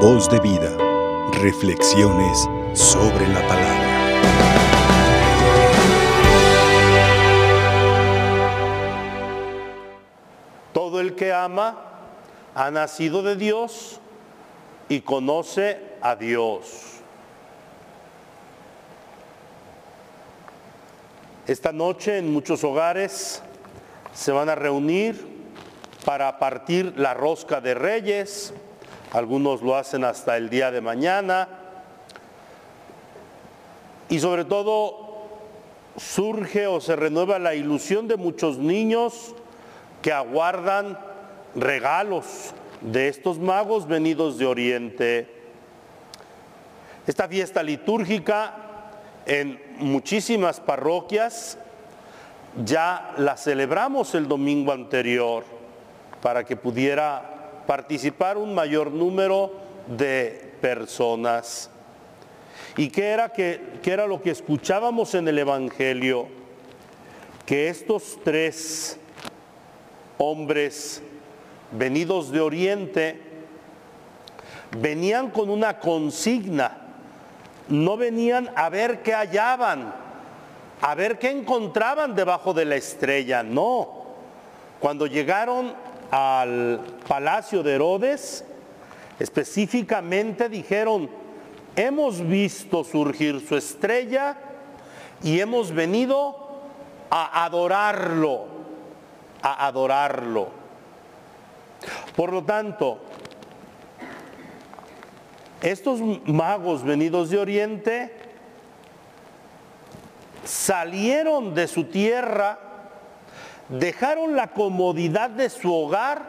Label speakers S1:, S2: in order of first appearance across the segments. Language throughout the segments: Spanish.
S1: Voz de vida. Reflexiones sobre la palabra.
S2: Todo el que ama ha nacido de Dios y conoce a Dios. Esta noche en muchos hogares se van a reunir para partir la rosca de reyes, algunos lo hacen hasta el día de mañana, y sobre todo surge o se renueva la ilusión de muchos niños que aguardan regalos de estos magos venidos de Oriente. Esta fiesta litúrgica en muchísimas parroquias ya la celebramos el domingo anterior para que pudiera participar un mayor número de personas. ¿Y qué era, que, era lo que escuchábamos en el Evangelio? Que estos tres hombres venidos de Oriente venían con una consigna, no venían a ver qué hallaban, a ver qué encontraban debajo de la estrella, no. Cuando llegaron al palacio de Herodes, específicamente dijeron, hemos visto surgir su estrella y hemos venido a adorarlo, a adorarlo. Por lo tanto, estos magos venidos de Oriente salieron de su tierra dejaron la comodidad de su hogar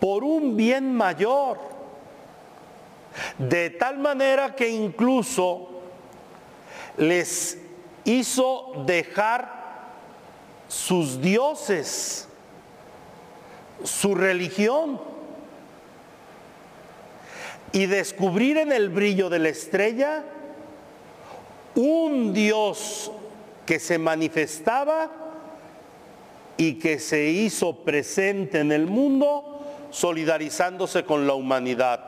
S2: por un bien mayor. De tal manera que incluso les hizo dejar sus dioses, su religión, y descubrir en el brillo de la estrella un Dios que se manifestaba y que se hizo presente en el mundo solidarizándose con la humanidad.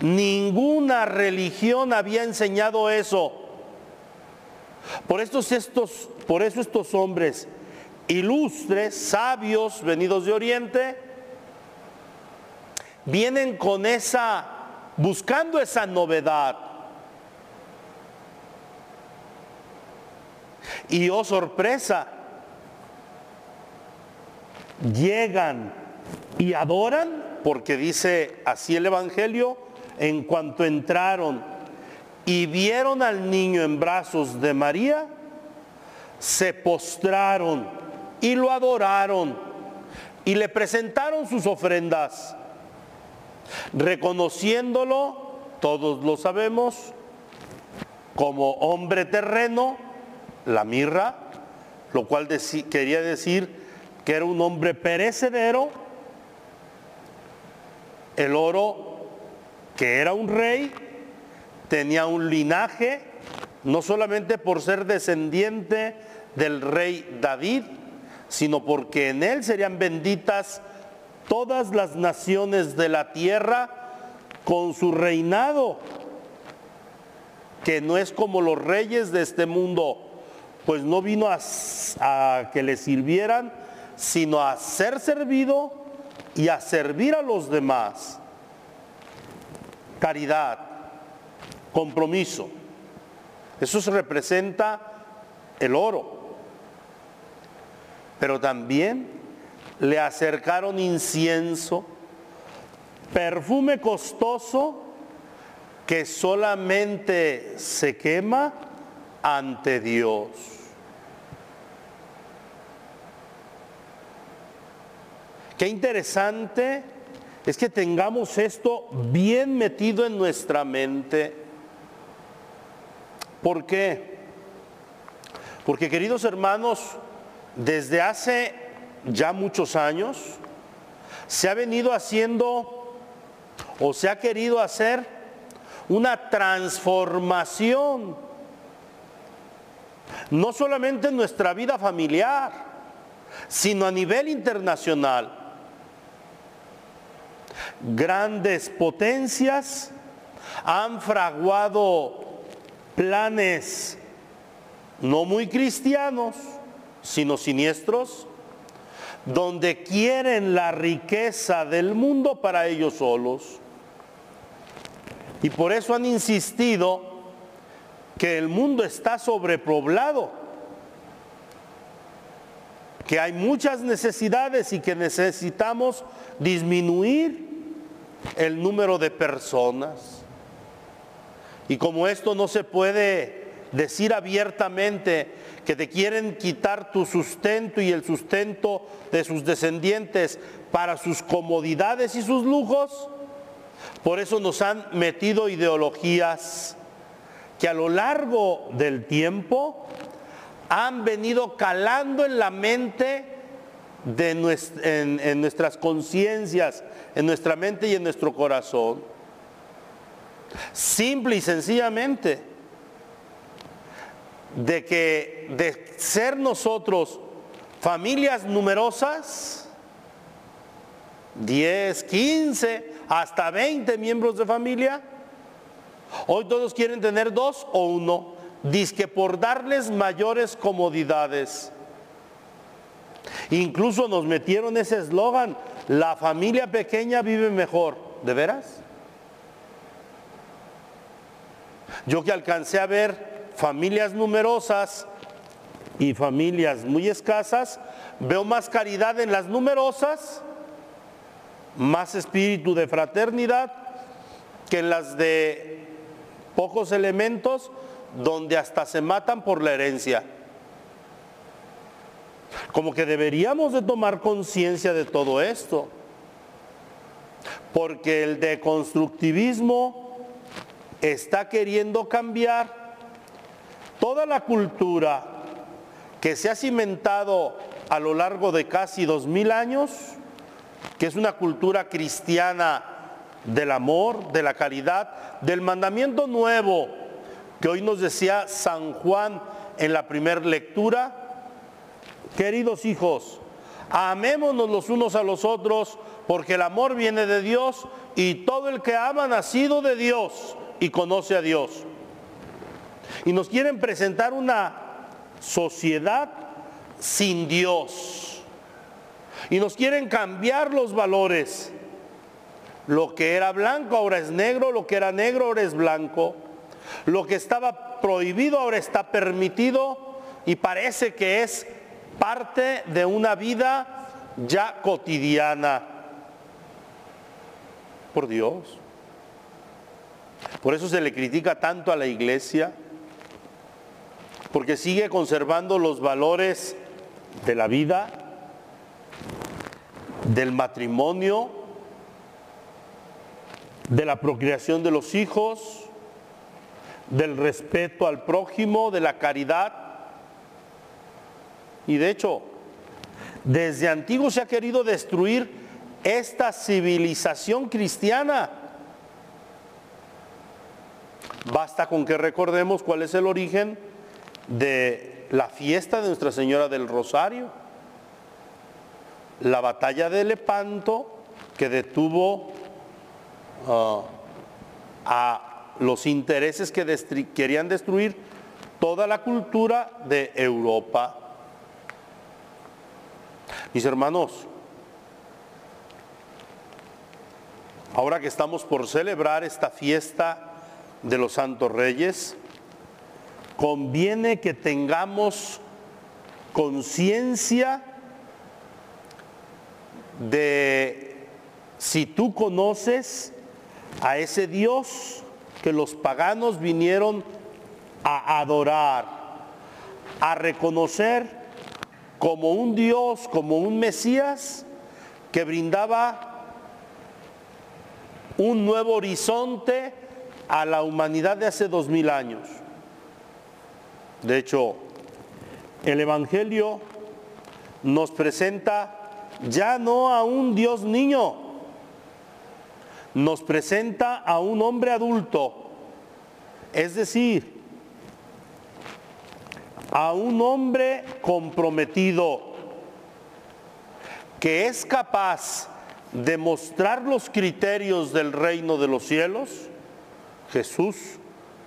S2: Ninguna religión había enseñado eso. Por, estos, estos, por eso estos hombres ilustres, sabios, venidos de Oriente, vienen con esa, buscando esa novedad. Y oh sorpresa, llegan y adoran, porque dice así el Evangelio, en cuanto entraron y vieron al niño en brazos de María, se postraron y lo adoraron y le presentaron sus ofrendas, reconociéndolo, todos lo sabemos, como hombre terreno, la mirra, lo cual quería decir que era un hombre perecedero, el oro, que era un rey, tenía un linaje, no solamente por ser descendiente del rey David, sino porque en él serían benditas todas las naciones de la tierra con su reinado, que no es como los reyes de este mundo, pues no vino a, a que le sirvieran, sino a ser servido y a servir a los demás. Caridad, compromiso. Eso se representa el oro. Pero también le acercaron incienso, perfume costoso que solamente se quema ante Dios. Qué interesante es que tengamos esto bien metido en nuestra mente. ¿Por qué? Porque queridos hermanos, desde hace ya muchos años se ha venido haciendo o se ha querido hacer una transformación, no solamente en nuestra vida familiar, sino a nivel internacional. Grandes potencias han fraguado planes no muy cristianos, sino siniestros, donde quieren la riqueza del mundo para ellos solos. Y por eso han insistido que el mundo está sobrepoblado, que hay muchas necesidades y que necesitamos disminuir el número de personas. Y como esto no se puede decir abiertamente que te quieren quitar tu sustento y el sustento de sus descendientes para sus comodidades y sus lujos, por eso nos han metido ideologías que a lo largo del tiempo han venido calando en la mente de en, en nuestras conciencias, en nuestra mente y en nuestro corazón. Simple y sencillamente de que de ser nosotros familias numerosas, 10, 15, hasta 20 miembros de familia, hoy todos quieren tener dos o uno, que por darles mayores comodidades. Incluso nos metieron ese eslogan, la familia pequeña vive mejor. ¿De veras? Yo que alcancé a ver familias numerosas y familias muy escasas, veo más caridad en las numerosas, más espíritu de fraternidad que en las de pocos elementos donde hasta se matan por la herencia. Como que deberíamos de tomar conciencia de todo esto, porque el deconstructivismo está queriendo cambiar toda la cultura que se ha cimentado a lo largo de casi dos mil años, que es una cultura cristiana del amor, de la caridad, del mandamiento nuevo que hoy nos decía San Juan en la primera lectura. Queridos hijos, amémonos los unos a los otros, porque el amor viene de Dios y todo el que ama ha nacido de Dios y conoce a Dios. Y nos quieren presentar una sociedad sin Dios. Y nos quieren cambiar los valores. Lo que era blanco ahora es negro, lo que era negro ahora es blanco. Lo que estaba prohibido ahora está permitido y parece que es parte de una vida ya cotidiana. Por Dios. Por eso se le critica tanto a la iglesia, porque sigue conservando los valores de la vida, del matrimonio, de la procreación de los hijos, del respeto al prójimo, de la caridad. Y de hecho, desde antiguo se ha querido destruir esta civilización cristiana. Basta con que recordemos cuál es el origen de la fiesta de Nuestra Señora del Rosario, la batalla de Lepanto que detuvo ah, a los intereses que querían destruir toda la cultura de Europa. Mis hermanos, ahora que estamos por celebrar esta fiesta de los santos reyes, conviene que tengamos conciencia de si tú conoces a ese Dios que los paganos vinieron a adorar, a reconocer como un Dios, como un Mesías que brindaba un nuevo horizonte a la humanidad de hace dos mil años. De hecho, el Evangelio nos presenta ya no a un Dios niño, nos presenta a un hombre adulto, es decir, a un hombre comprometido que es capaz demostrar los criterios del reino de los cielos, Jesús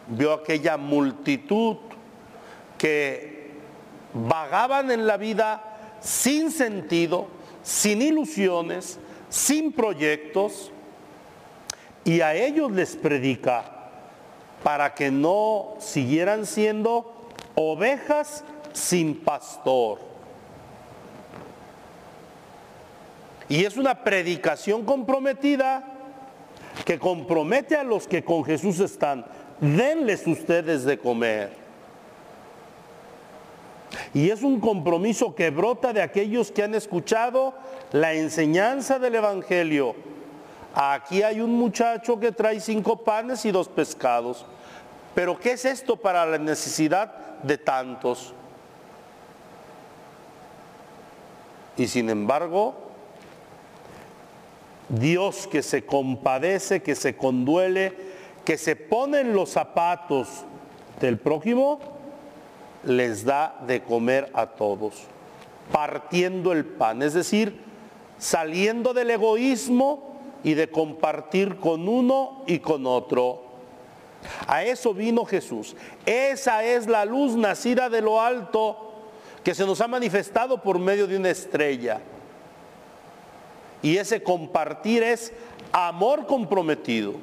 S2: vio aquella multitud que vagaban en la vida sin sentido, sin ilusiones, sin proyectos, y a ellos les predica para que no siguieran siendo ovejas sin pastor. Y es una predicación comprometida que compromete a los que con Jesús están. Denles ustedes de comer. Y es un compromiso que brota de aquellos que han escuchado la enseñanza del Evangelio. Aquí hay un muchacho que trae cinco panes y dos pescados. Pero ¿qué es esto para la necesidad de tantos? Y sin embargo, Dios que se compadece, que se conduele, que se pone en los zapatos del prójimo, les da de comer a todos, partiendo el pan, es decir, saliendo del egoísmo y de compartir con uno y con otro. A eso vino Jesús. Esa es la luz nacida de lo alto que se nos ha manifestado por medio de una estrella. Y ese compartir es amor comprometido.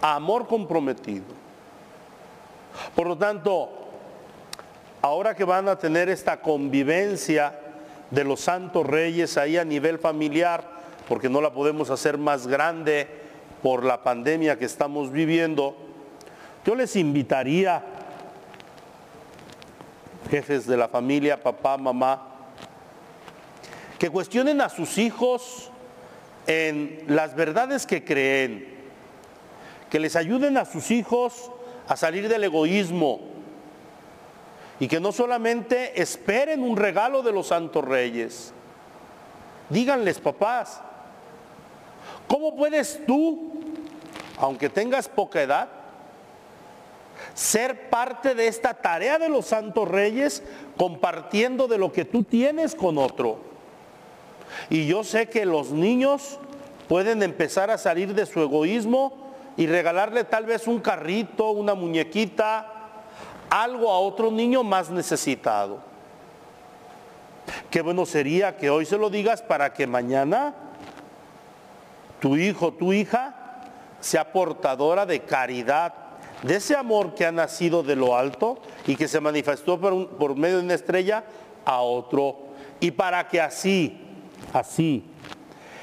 S2: Amor comprometido. Por lo tanto, ahora que van a tener esta convivencia de los santos reyes ahí a nivel familiar, porque no la podemos hacer más grande por la pandemia que estamos viviendo, yo les invitaría, jefes de la familia, papá, mamá, que cuestionen a sus hijos en las verdades que creen, que les ayuden a sus hijos a salir del egoísmo y que no solamente esperen un regalo de los santos reyes. Díganles, papás, ¿cómo puedes tú, aunque tengas poca edad, ser parte de esta tarea de los santos reyes compartiendo de lo que tú tienes con otro? Y yo sé que los niños pueden empezar a salir de su egoísmo y regalarle tal vez un carrito, una muñequita, algo a otro niño más necesitado. Qué bueno sería que hoy se lo digas para que mañana tu hijo, tu hija, sea portadora de caridad, de ese amor que ha nacido de lo alto y que se manifestó por, medio de una estrella a otro. Y para que así así.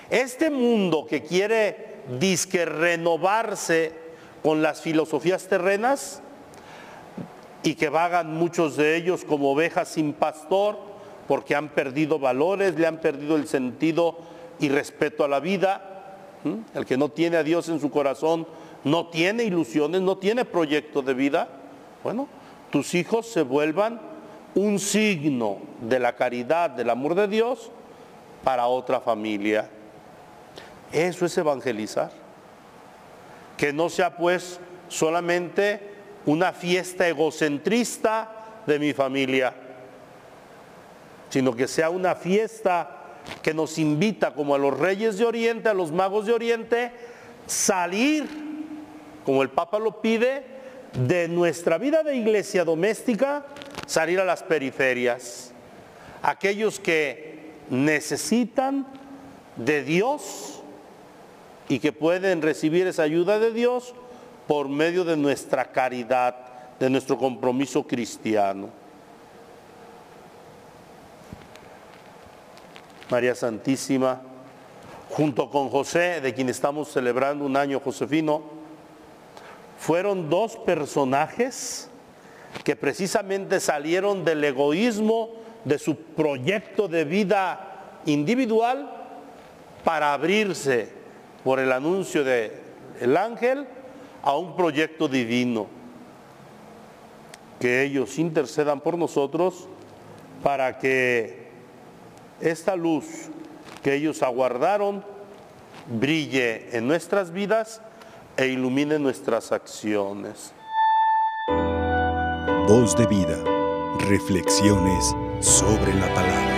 S2: Este mundo que quiere disque renovarse con las filosofías terrenas y que vagan muchos de ellos como ovejas sin pastor porque han perdido valores, le han perdido el sentido y respeto a la vida. El que no tiene a Dios en su corazón no tiene ilusiones, no tiene proyecto de vida. Bueno, tus hijos se vuelvan un signo de la caridad, del amor de Dios para otra familia. Eso es evangelizar. Que no sea pues solamente una fiesta egocentrista de mi familia, sino que sea una fiesta que nos invita como a los reyes de Oriente, a los magos de Oriente, salir, como el Papa lo pide, de nuestra vida de iglesia doméstica, salir a las periferias. Aquellos que necesitan de Dios y que pueden recibir esa ayuda de Dios por medio de nuestra caridad, de nuestro compromiso cristiano. María Santísima, junto con José, de quien estamos celebrando un año Josefino, fueron dos personajes que precisamente salieron del egoísmo de su proyecto de vida individual para abrirse por el anuncio del el ángel a un proyecto divino. Que ellos intercedan por nosotros para que esta luz que ellos aguardaron brille en nuestras vidas e ilumine nuestras acciones.
S1: Voz de vida. Reflexiones sobre la palabra.